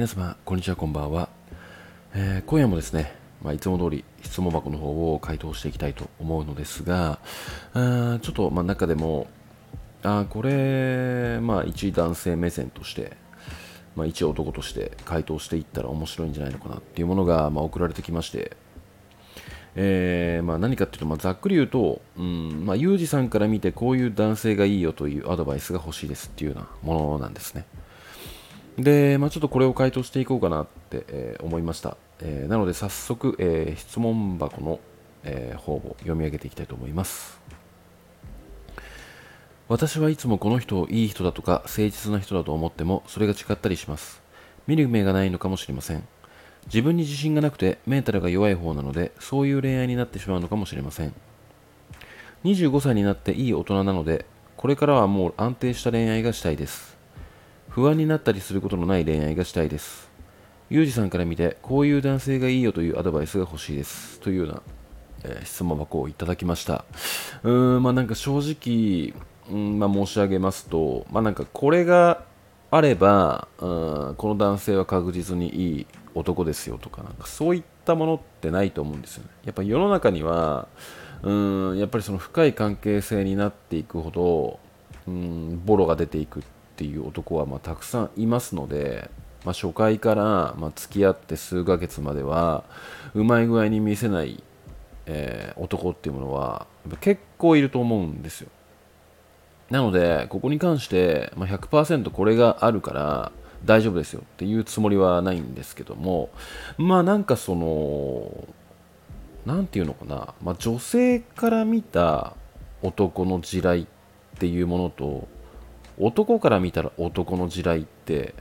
皆様、こんにちは、こんばんは。えー今夜もですね、まあ、いつも通り質問箱の方を回答していきたいと思うのですが、あーちょっと、まあ、中でも、あこれ、まあ、一男性目線として、まあ、一男として回答していったら面白いんじゃないのかなっていうものが、まあ、送られてきまして、えーまあ、何かっていうと、まあ、ざっくり言うと、うんまあ、ユージさんから見てこういう男性がいいよというアドバイスが欲しいですっていうようなものなんですね。で、まあ、ちょっとこれを回答していこうかなって、えー思いました。えーなので早速、えー質問箱の、え方を読み上げていきたいと思います。私はいつもこの人をいい人だとか誠実な人だと思ってもそれが違ったりします。見る目がないのかもしれません。自分に自信がなくてメンタルが弱い方なのでそういう恋愛になってしまうのかもしれません。25歳になっていい大人なのでこれからはもう安定した恋愛がしたいです。不安になったりすることのない恋愛がしたいです。ユージさんから見て、こういう男性がいいよというアドバイスが欲しいです。というような、えー質問箱をいただきました。うーん、まあなんか正直、うんまあ、申し上げますと、まあなんかこれがあれば、うんこの男性は確実にいい男ですよとか、なんかそういったものってないと思うんですよね。やっぱ世の中には、うんやっぱりその深い関係性になっていくほど、うんボロが出ていくっていう男はまあたくさんいますので、まあ、初回からまあ付き合って数ヶ月まではうまい具合に見せない、えー男っていうものは結構いると思うんですよ。なのでここに関して、ま、100%これがあるから大丈夫ですよっていうつもりはないんですけどもまあなんかそのなんていうのかな、まあ、女性から見た男の地雷っていうものと男から見たら男の地雷って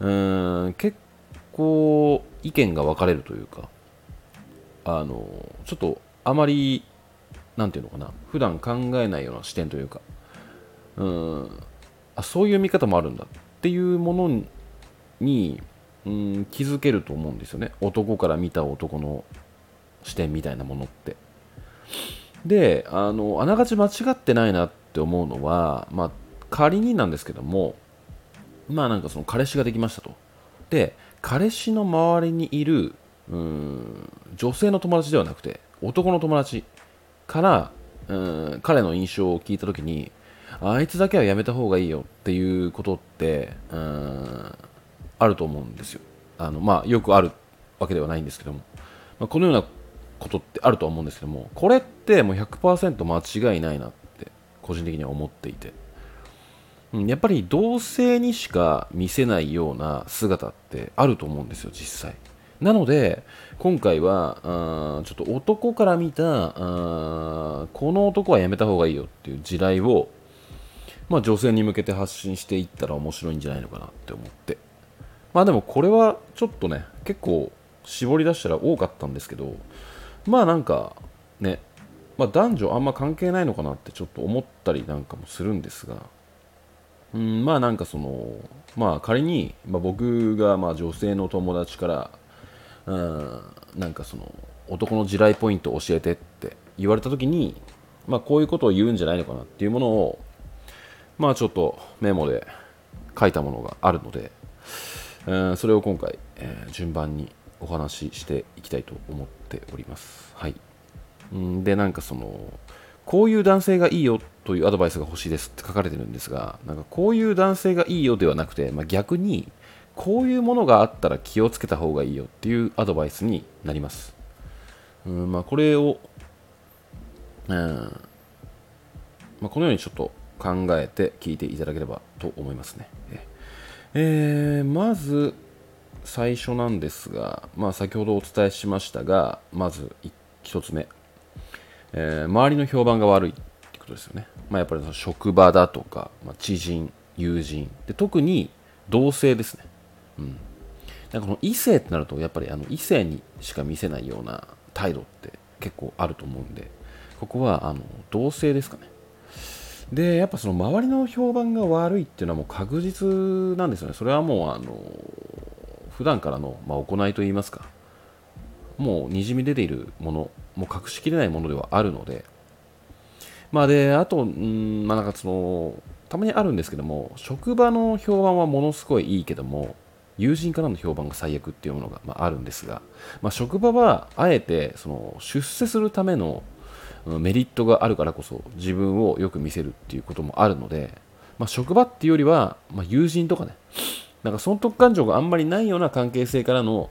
うーん結構意見が分かれるというかあのちょっとあまりなんていうのかな普段考えないような視点というかうんあそういう見方もあるんだっていうものにうん気づけると思うんですよね。男から見た男の視点みたいなものって。であのあながち間違ってないなって思うのは、まあ、仮になんですけどもまあなんかその彼氏ができましたと。で彼氏の周りにいるうん女性の友達ではなくて男の友達からうん彼の印象を聞いた時にあいつだけはやめた方がいいよっていうことってうんあると思うんですよ。あのまあよくあるわけではないんですけども、まあ、このようなことってあると思うんですけどもこれってもう100%間違いないなって個人的には思っていて。やっぱり同性にしか見せないような姿ってあると思うんですよ実際。なので今回はあちょっと男から見たあこの男はやめた方がいいよっていう地雷を、まあ、女性に向けて発信していったら面白いんじゃないのかなって思って。まあでもこれはちょっとね結構絞り出したら多かったんですけどまあなんかね、まあ、男女あんま関係ないのかなってちょっと思ったりなんかもするんですがうんまあなんかそのまあ仮に、まあ、僕がまあ女性の友達からうんなんかその男の地雷ポイントを教えてって言われた時にまあこういうことを言うんじゃないのかなっていうものをまあちょっとメモで書いたものがあるので、うんそれを今回、えー順番にお話ししていきたいと思っております。はい。うんで、なんかその、こういう男性がいいよというアドバイスが欲しいですって書かれてるんですが、なんかこういう男性がいいよではなくて、まあ、逆に、こういうものがあったら気をつけた方がいいよっていうアドバイスになります。うんまあ、これを、うんまあ、このようにちょっと考えて聞いていただければと思いますね。えーまず最初なんですが、まあ、先ほどお伝えしましたが、まず1つ目、えー周りの評判が悪いってことですよね。まあ、やっぱりその職場だとか、まあ、知人、友人で、特に同性ですね。うん、なんかこの異性ってなると、やっぱりあの異性にしか見せないような態度って結構あると思うんで、ここはあの同性ですかね。でやっぱその周りの評判が悪いっていうのはもう確実なんですよね。それはもうあの普段からの、まあ、行いといいますかもうにじみ出ているものもう隠しきれないものではあるので。まあであとうんまあなんかそのたまにあるんですけども職場の評判はものすごいいいけども友人からの評判が最悪っていうものが、まあ、あるんですが、まあ、職場はあえてその出世するためのメリットがあるからこそ自分をよく見せるっていうこともあるので、まあ、職場っていうよりは、まあ、友人とかねなんか損得感情があんまりないような関係性からの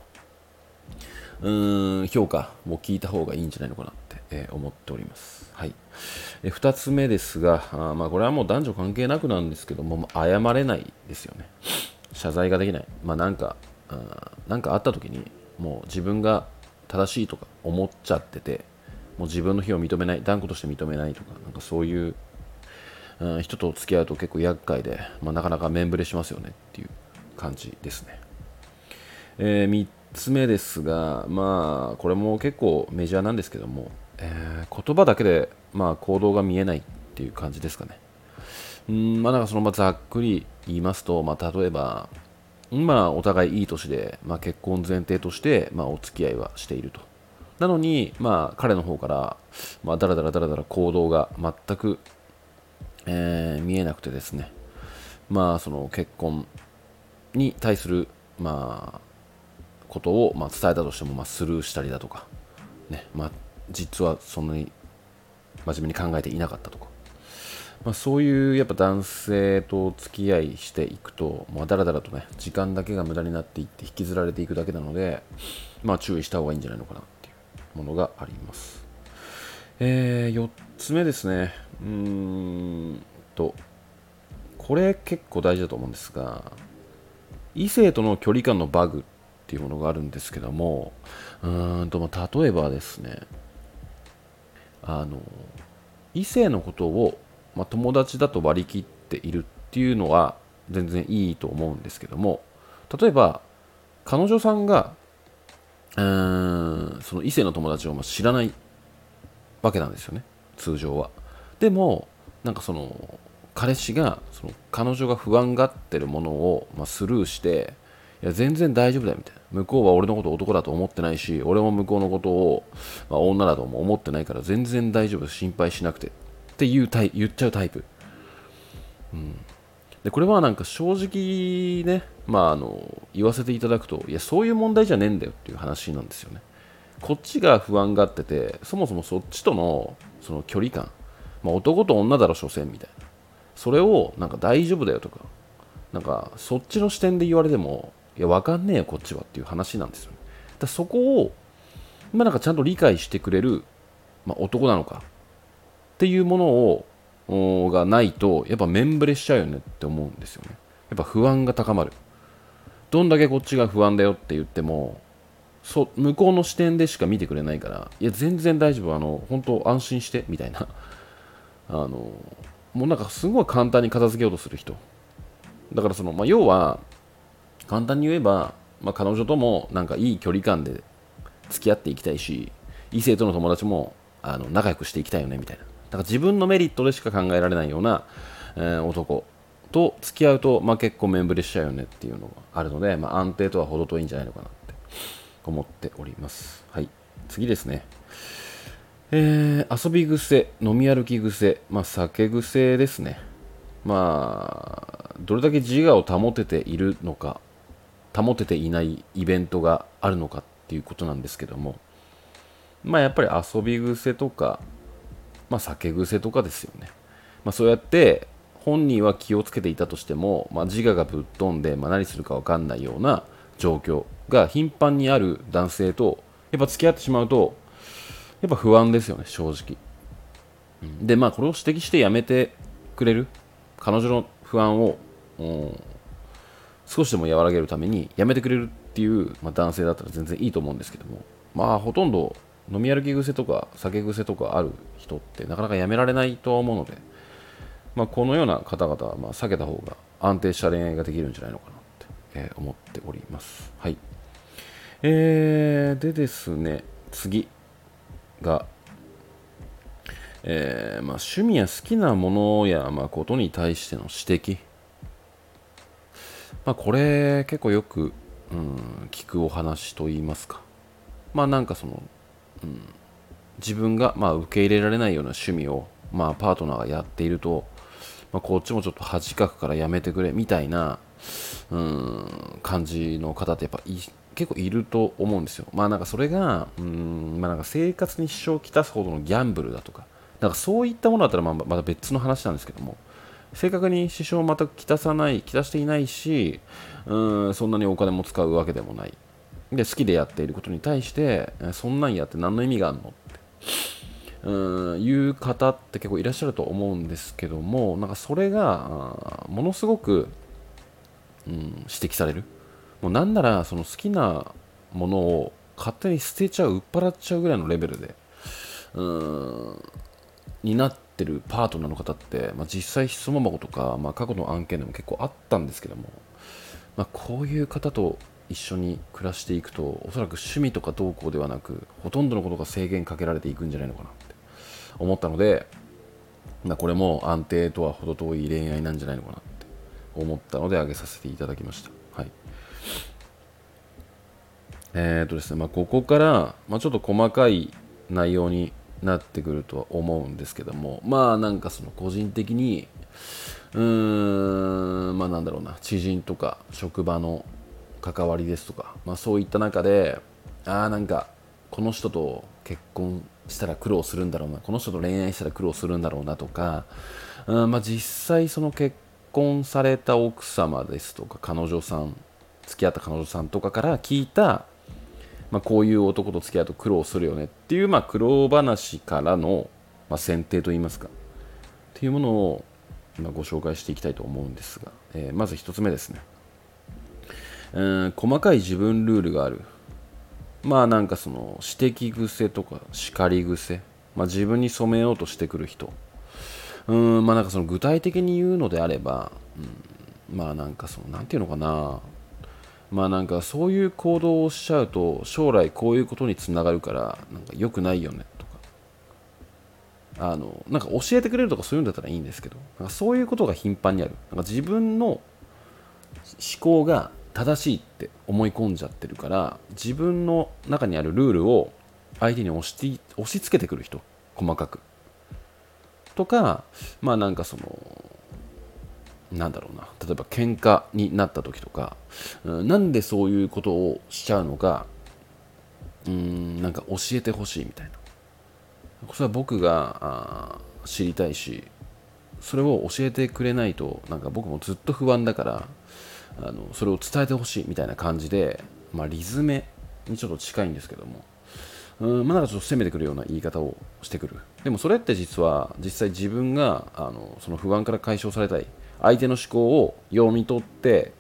うーん評価を聞いた方がいいんじゃないのかなって、えー、思っております。はい。え2つ目ですが、あまあ、これはもう男女関係なくなんですけども、謝れないですよね。謝罪ができない。まあ、なんか、あなんかあった時に、もう自分が正しいとか思っちゃってて、もう自分の非を認めない、断固として認めないとか、なんかそういう、うん、人と付き合うと結構厄介で、まあ、なかなか面ぶれしますよねっていう感じですね。えー、つ目ですが、まあ、これも結構メジャーなんですけども、えー、言葉だけで、まあ、行動が見えないっていう感じですかね。うんまあ、なんかそのまざっくり言いますと、まあ、例えば、今お互いいい年で、まあ、結婚前提として、まあ、お付き合いはしていると。なのに、まあ、彼の方から、まあ、だらだらだらだら行動が全く、えー、見えなくてですね、まあ、その結婚に対する、まあ、ことを、ま、伝えたとしても、ま、スルーしたりだとか、ねま、実はそんなに真面目に考えていなかったとか、まあ、そういうやっぱ男性と付き合いしていくと、まあ、だらだらとね時間だけが無駄になっていって引きずられていくだけなので、まあ、注意した方がいいんじゃないのかなっていうものがあります、えー、4つ目ですね。うーんとこれ結構大事だと思うんですが異性との距離感のバグっていうものがあるんですけどもうーんとまあ例えばですねあの異性のことを、まあ、友達だと割り切っているっていうのは全然いいと思うんですけども例えば彼女さんがうーんその異性の友達をま知らないわけなんですよね通常は。でもなんかその彼氏がその彼女が不安がってるものを、まスルーしていや全然大丈夫だよみたい向こうは俺のこと男だと思ってないし俺も向こうのことを、まあ、女だとも思ってないから全然大丈夫心配しなくて。っていうタイ言っちゃうタイプ、うん、でこれはなんか正直ね、まあ、あの言わせていただくといやそういう問題じゃねえんだよっていう話なんですよね。こっちが不安がっててそもそもそっちとのその距離感、まあ、男と女だろ所詮みたいな。それをなんか大丈夫だよとかなんかそっちの視点で言われてもいや、わかんねえよ、こっちはっていう話なんですよ、ね。だそこを、まあ、なんかちゃんと理解してくれる、まあ、男なのかっていうものを、がないと、やっぱ面ぶれしちゃうよねって思うんですよね。やっぱ不安が高まる。どんだけこっちが不安だよって言っても、そ向こうの視点でしか見てくれないから、いや、全然大丈夫、あの、本当安心して、みたいな。あの、もうなんかすごい簡単に片付けようとする人。だからその、まあ、要は、簡単に言えば、まあ、彼女ともなんかいい距離感で付き合っていきたいし異性との友達もあの仲良くしていきたいよねみたいな。だから自分のメリットでしか考えられないような、えー、男と付き合うと、まあ、結構面ぶれしちゃうよねっていうのがあるので、まあ、安定とは程遠いんじゃないのかなって思っております。はい。次ですね。えー、遊び癖飲み歩き癖、まあ、酒癖ですね。まあどれだけ自我を保てているのか。保てていないイベントがあるのかっていうことなんですけどもまあやっぱり遊び癖とか、まあ、酒癖とかですよね、まあ、そうやって本人は気をつけていたとしても、まあ、自我がぶっ飛んで、まあ、何するか分かんないような状況が頻繁にある男性とやっぱ付き合ってしまうとやっぱ不安ですよね正直。でまあこれを指摘してやめてくれる彼女の不安を、うん、少しでも和らげるためにやめてくれるっていう、まあ、男性だったら全然いいと思うんですけどもまあほとんど飲み歩き癖とか酒癖とかある人ってなかなかやめられないと思うので、まあ、このような方々はまあ避けた方が安定した恋愛ができるんじゃないのかなって、え、思っております。はい。えー、でですね、次が、えーまあ、趣味や好きなものや、まあ、ことに対しての指摘まあ、これ結構よく、うん、聞くお話といいますかまあなんかその、うん、自分がまあ受け入れられないような趣味を、まあ、パートナーがやっていると、まあ、こっちもちょっと恥かくからやめてくれみたいなうん感じの方ってやっぱい結構いると思うんですよ。まあなんかそれが、うん、まあなんか生活に支障をきたすほどのギャンブルだとか、なんかそういったものだったらまあまた別の話なんですけども、正確に支障を全くきたさない、きたしていないし、うん、そんなにお金も使うわけでもない。で、好きでやっていることに対して、そんなんやって何の意味があるの？って。うんいう方って結構いらっしゃると思うんですけどもなんかそれがものすごく、うん、指摘されるもうなんならその好きなものを勝手に捨てちゃう売っ払っちゃうぐらいのレベルでうんになってるパートナーの方って、まあ、実際質問箱とか、まあ、過去の案件でも結構あったんですけども、まあ、こういう方と一緒に暮らしていくとおそらく趣味とかどうこうではなくほとんどのことが制限かけられていくんじゃないのかなって思ったので、まあ、これも安定とは程遠い恋愛なんじゃないのかなって思ったので挙げさせていただきました。はいえーとですねまあ、ここから、まあ、ちょっと細かい内容になってくるとは思うんですけども。まあなんかその個人的にうーんまあなんだろうな。知人とか職場の関わりですとか、まあ、そういった中でああなんかこの人と結婚したら苦労するんだろうな。この人と恋愛したら苦労するんだろうなとか、うんまあ、実際その結婚された奥様ですとか彼女さん付き合った彼女さんとかから聞いた、まあ、こういう男と付き合うと苦労するよねっていう、まあ、苦労話からの、まあ、選定といいますかっていうものを今ご紹介していきたいと思うんですが、えー、まず1つ目ですね。うん細かい自分ルールがある。まあなんかその指摘癖とか叱り癖、まあ、自分に染めようとしてくる人。うんまあなんかその具体的に言うのであれば、うん、まあなんかそのなんていうのかな。まあなんかそういう行動をしちゃうと将来こういうことにつながるからなんか良くないよねとか。あのなんか教えてくれるとかそういうんだったらいいんですけどなんかそういうことが頻繁にある。なんか自分の思考が正しいって思い込んじゃってるから自分の中にあるルールを相手に押し押し付けてくる人細かく。とかまあなんかそのなんだろうな。例えば喧嘩になった時とか、なんでそういうことをしちゃうのか。うんなんか教えてほしいみたいな。それは僕が知りたいしそれを教えてくれないとなんか僕もずっと不安だからあのそれを伝えてほしいみたいな感じで、まあ、リズメにちょっと近いんですけども。うんまあ、なんかちょっと攻めてくるような言い方をしてくる。でもそれって実は実際自分があのその不安から解消されたい。相手の思考を読み取って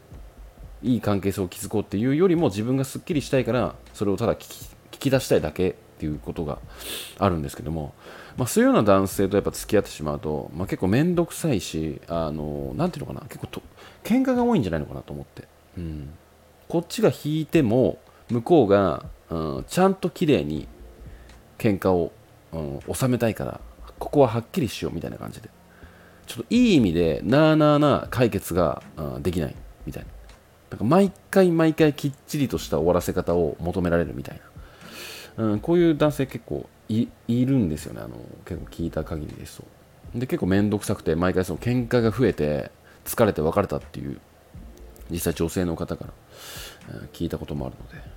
いい関係性を築こうっていうよりも自分がすっきりしたいからそれをただ聞き聞き出したいだけっていうことがあるんですけども、まあ、そういうような男性とやっぱ付き合ってしまうと、まあ、結構面倒くさいしあのなんていうのかな結構と喧嘩が多いんじゃないのかなと思って、うん、こっちが引いても向こうが、うん、ちゃんと綺麗に喧嘩を、うん、収めたいからここははっきりしようみたいな感じで。ちょっといい意味でなあなあな解決が、できないみたいな。なんか毎回毎回きっちりとした終わらせ方を求められるみたいな、うん、こういう男性結構いるんですよね。あの結構聞いた限りですと。で結構面倒くさくて毎回その喧嘩が増えて疲れて別れたっていう実際女性の方から聞いたこともあるので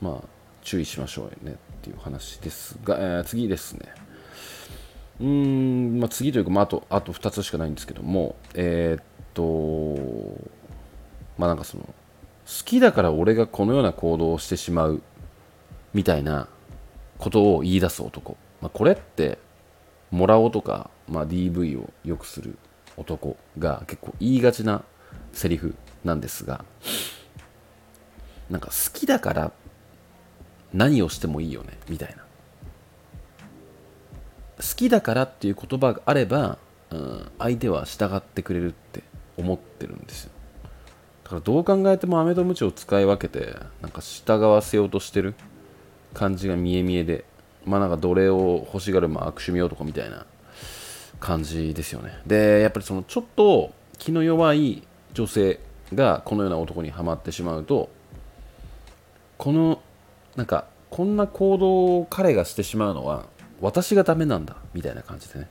まあ注意しましょうねっていう話ですが、えー、次ですね。うーん、まあ、次というか、まあ、あとあと2つしかないんですけどもえー、っとまあなんかその好きだから俺がこのような行動をしてしまうみたいなことを言い出す男、まあ、これってもらおうとか、まあ、DV をよくする男が結構言いがちなセリフなんですがなんか好きだから何をしてもいいよねみたいな。好きだからっていう言葉があれば、うん、相手は従ってくれるって思ってるんですよ。だからどう考えても飴とムチを使い分けてなんか従わせようとしてる感じが見え見えでまあなんか奴隷を欲しがるまあ悪趣味男みたいな感じですよね。でやっぱりそのちょっと気の弱い女性がこのような男にはまってしまうとこのなんかこんな行動を彼がしてしまうのは私がダメなんだみたいな感じでね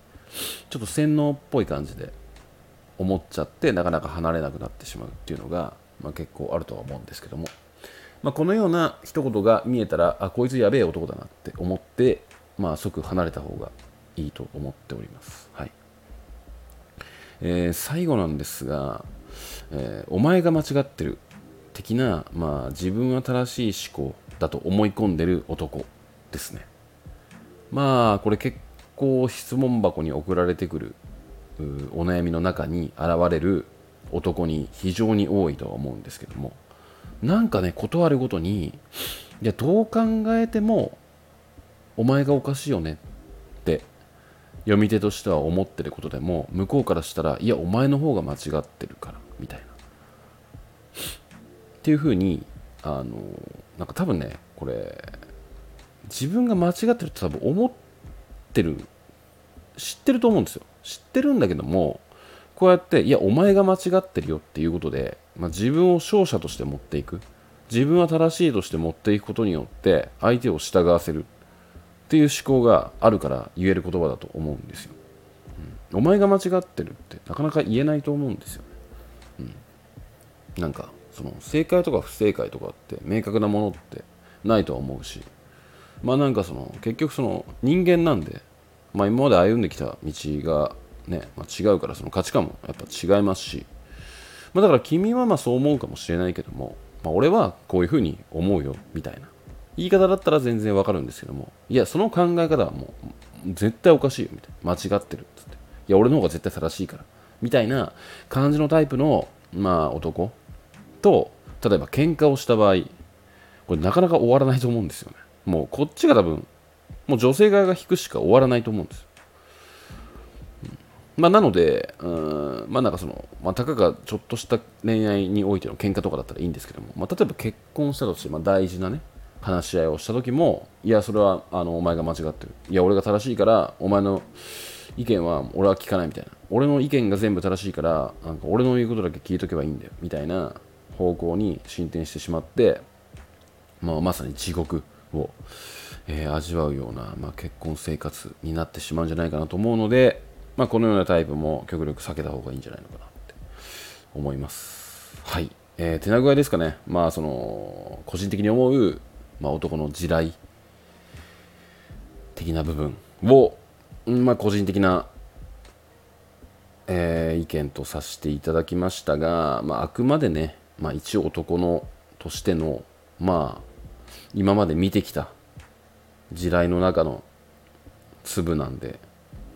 ちょっと洗脳っぽい感じで思っちゃってなかなか離れなくなってしまうっていうのが、まあ、結構あるとは思うんですけども、まあ、このような一言が見えたらあこいつやべえ男だなって思って、まあ、即離れた方がいいと思っております。はいえー、最後なんですが、えー、お前が間違ってる的な、まあ、自分は正しい思考だと思い込んでる男ですね。まあこれ結構質問箱に送られてくるお悩みの中に現れる男に非常に多いとは思うんですけどもなんかね断るごとにいやどう考えてもお前がおかしいよねって読み手としては思ってることでも向こうからしたらいやお前の方が間違ってるからみたいな。っていうふうにあのなんか多分ねこれ自分が間違ってるって多分思ってる知ってると思うんですよ。知ってるんだけどもこうやっていやお前が間違ってるよっていうことで、まあ、自分を勝者として持っていく。自分は正しいとして持っていくことによって相手を従わせる。っていう思考があるから言える言葉だと思うんですよ、うん、お前が間違ってるってなかなか言えないと思うんですよ、ね。うん、なんかその正解とか不正解とかって明確なものってないとは思うし。まあなんかその結局その人間なんでまあ、今まで歩んできた道がね、まあ、違うからその価値観もやっぱ違いますし、まあ、だから君はまあそう思うかもしれないけども、まあ、俺はこういうふうに思うよみたいな。言い方だったら全然わかるんですけどもいやその考え方はもう絶対おかしいよみたいな。間違ってるっつって。いや俺の方が絶対正しいからみたいな感じのタイプのまあ男と例えば喧嘩をした場合これなかなか終わらないと思うんですよね。もうこっちが多分もう女性側が引くしか終わらないと思うんですよ。まあ、なので、うんまあなんかその、まあ、たかがちょっとした恋愛においての喧嘩とかだったらいいんですけども、まあ、例えば結婚したとして、まあ、大事なね、話し合いをした時も、いや、それはあのお前が間違ってる。いや、俺が正しいから、お前の意見は俺は聞かないみたいな。俺の意見が全部正しいから、なんか俺の言うことだけ聞いとけばいいんだよ、みたいな方向に進展してしまって、まあ、まさに地獄をえー、味わうような、まあ、結婚生活になってしまうんじゃないかなと思うので、まあ、このようなタイプも極力避けた方がいいんじゃないのかなって思います。はい。えー、手な具合ですかね。まあ、その、個人的に思う、まあ、男の地雷的な部分を、まあ、個人的な、えー、意見とさせていただきましたが、まあ、あくまでね、まあ、一男のとしての、まあ、今まで見てきた地雷の中の粒なんで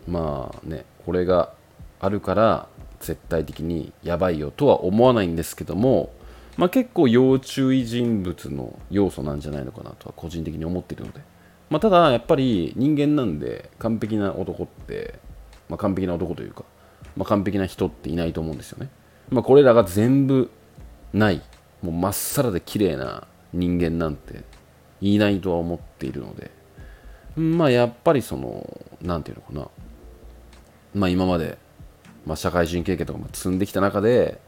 まあねこれがあるから絶対的にやばいよとは思わないんですけども、まあ、結構要注意人物の要素なんじゃないのかなとは個人的に思っているので、まあ、ただやっぱり人間なんで完璧な男って、まあ、完璧な男というか、ま、完璧な人っていないと思うんですよね、ま、これらが全部ないもうまっさらで綺麗な人間なんていないとは思っているのでまあやっぱりその何て言うのかな。まあ今まで、まあ、社会人経験とかも積んできた中で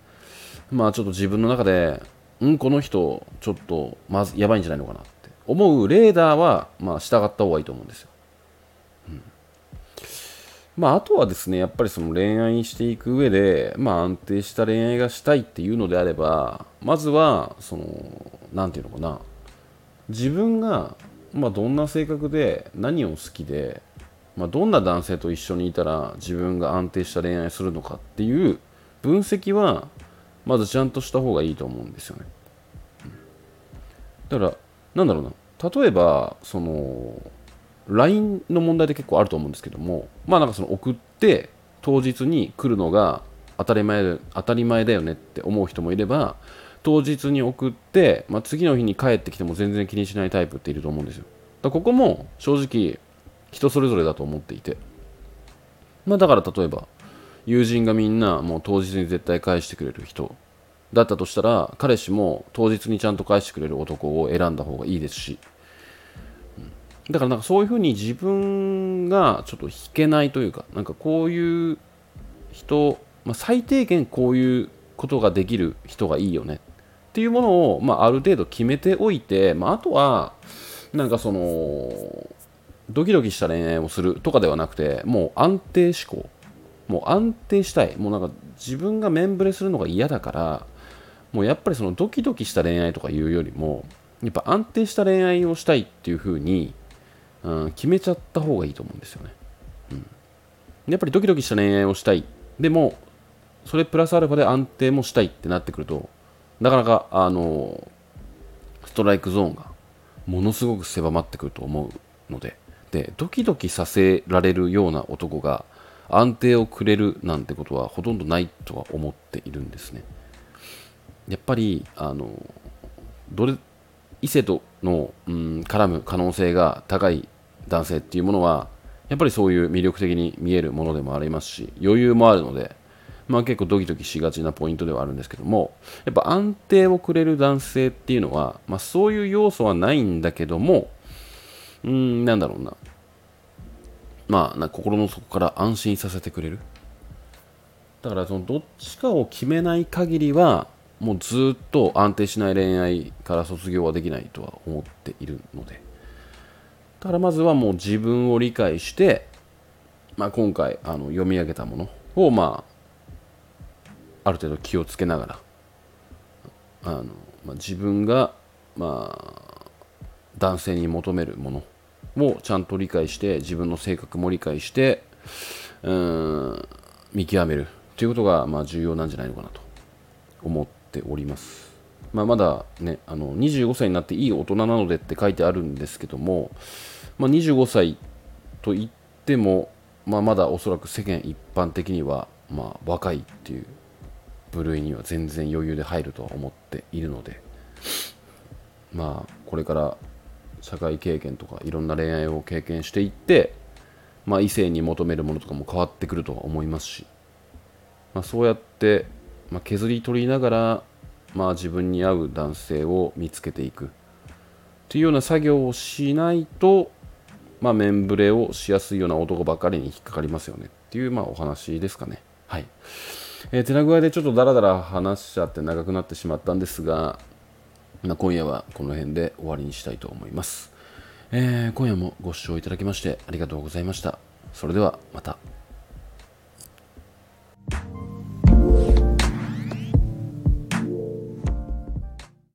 まあちょっと自分の中でうんこの人ちょっとまずやばいんじゃないのかなって思うレーダーはまあ従った方がいいと思うんですよ、まああとはですねやっぱりその恋愛していく上でまあ安定した恋愛がしたいっていうのであればまずはその何て言うのかな。自分がまあ、どんな性格で何を好きで、まあ、どんな男性と一緒にいたら自分が安定した恋愛するのかっていう分析はまずちゃんとした方がいいと思うんですよね。だからなんだろうな。例えばその LINE の問題で結構あると思うんですけどもまあなんかその送って当日に来るのが当たり前当たり前だよねって思う人もいれば当日に送って、まあ、次の日に帰ってきても全然気にしないタイプっていると思うんですよ。だここも正直人それぞれだと思っていて。まあだから例えば友人がみんなもう当日に絶対返してくれる人だったとしたら彼氏も当日にちゃんと返してくれる男を選んだ方がいいですし、だからなんかそういうふうに自分がちょっと引けないというかなんかこういう人、まあ、最低限こういうことができる人がいいよねっていうものを、まあ、ある程度決めておいて、まあ、あとはなんかそのドキドキした恋愛をするとかではなくてもう安定志向。もう安定したい。もうなんか自分が面ぶれするのが嫌だからもうやっぱりそのドキドキした恋愛とかいうよりもやっぱ安定した恋愛をしたいっていう風に、うん、決めちゃった方がいいと思うんですよね、うん、やっぱりドキドキした恋愛をしたい。でもそれプラスアルファで安定もしたいってなってくるとなかなかあのストライクゾーンがものすごく狭まってくると思うので。でドキドキさせられるような男が安定をくれるなんてことはほとんどないとは思っているんですね。やっぱりあのどれ異性との、うん、絡む可能性が高い男性っていうものはやっぱりそういう魅力的に見えるものでもありますし余裕もあるので、まあ、結構ドキドキしがちなポイントではあるんですけどもやっぱ安定をくれる男性っていうのは、まあ、そういう要素はないんだけどもうんなんだろうな。まあ、心の底から安心させてくれる。だからそのどっちかを決めない限りはもうずっと安定しない恋愛から卒業はできないとは思っているので。ただまずはもう自分を理解して、まあ、今回あの読み上げたものをまあある程度気をつけながらあの、まあ、自分がまあ男性に求めるものをちゃんと理解して自分の性格も理解してうん見極めるということがまあ重要なんじゃないのかなと思ってております。まあ、まだねあの25歳になっていい大人なのでって書いてあるんですけども、まあ、25歳と言っても、まあ、まだおそらく世間一般的には、まあ、若いっていう部類には全然余裕で入るとは思っているのでまあこれから社会経験とかいろんな恋愛を経験していって、まあ、異性に求めるものとかも変わってくるとは思いますし、まあ、そうやって、まあ、削り取りながら、まあ、自分に合う男性を見つけていく。というような作業をしないと、まあ、メンブレをしやすいような男ばかりに引っかかりますよね。っていう、まあ、お話ですかね。はい。えー、手な具合でちょっとダラダラ話しちゃって長くなってしまったんですが、まあ、今夜はこの辺で終わりにしたいと思います、えー、今夜もご視聴いただきましてありがとうございました。それではまた。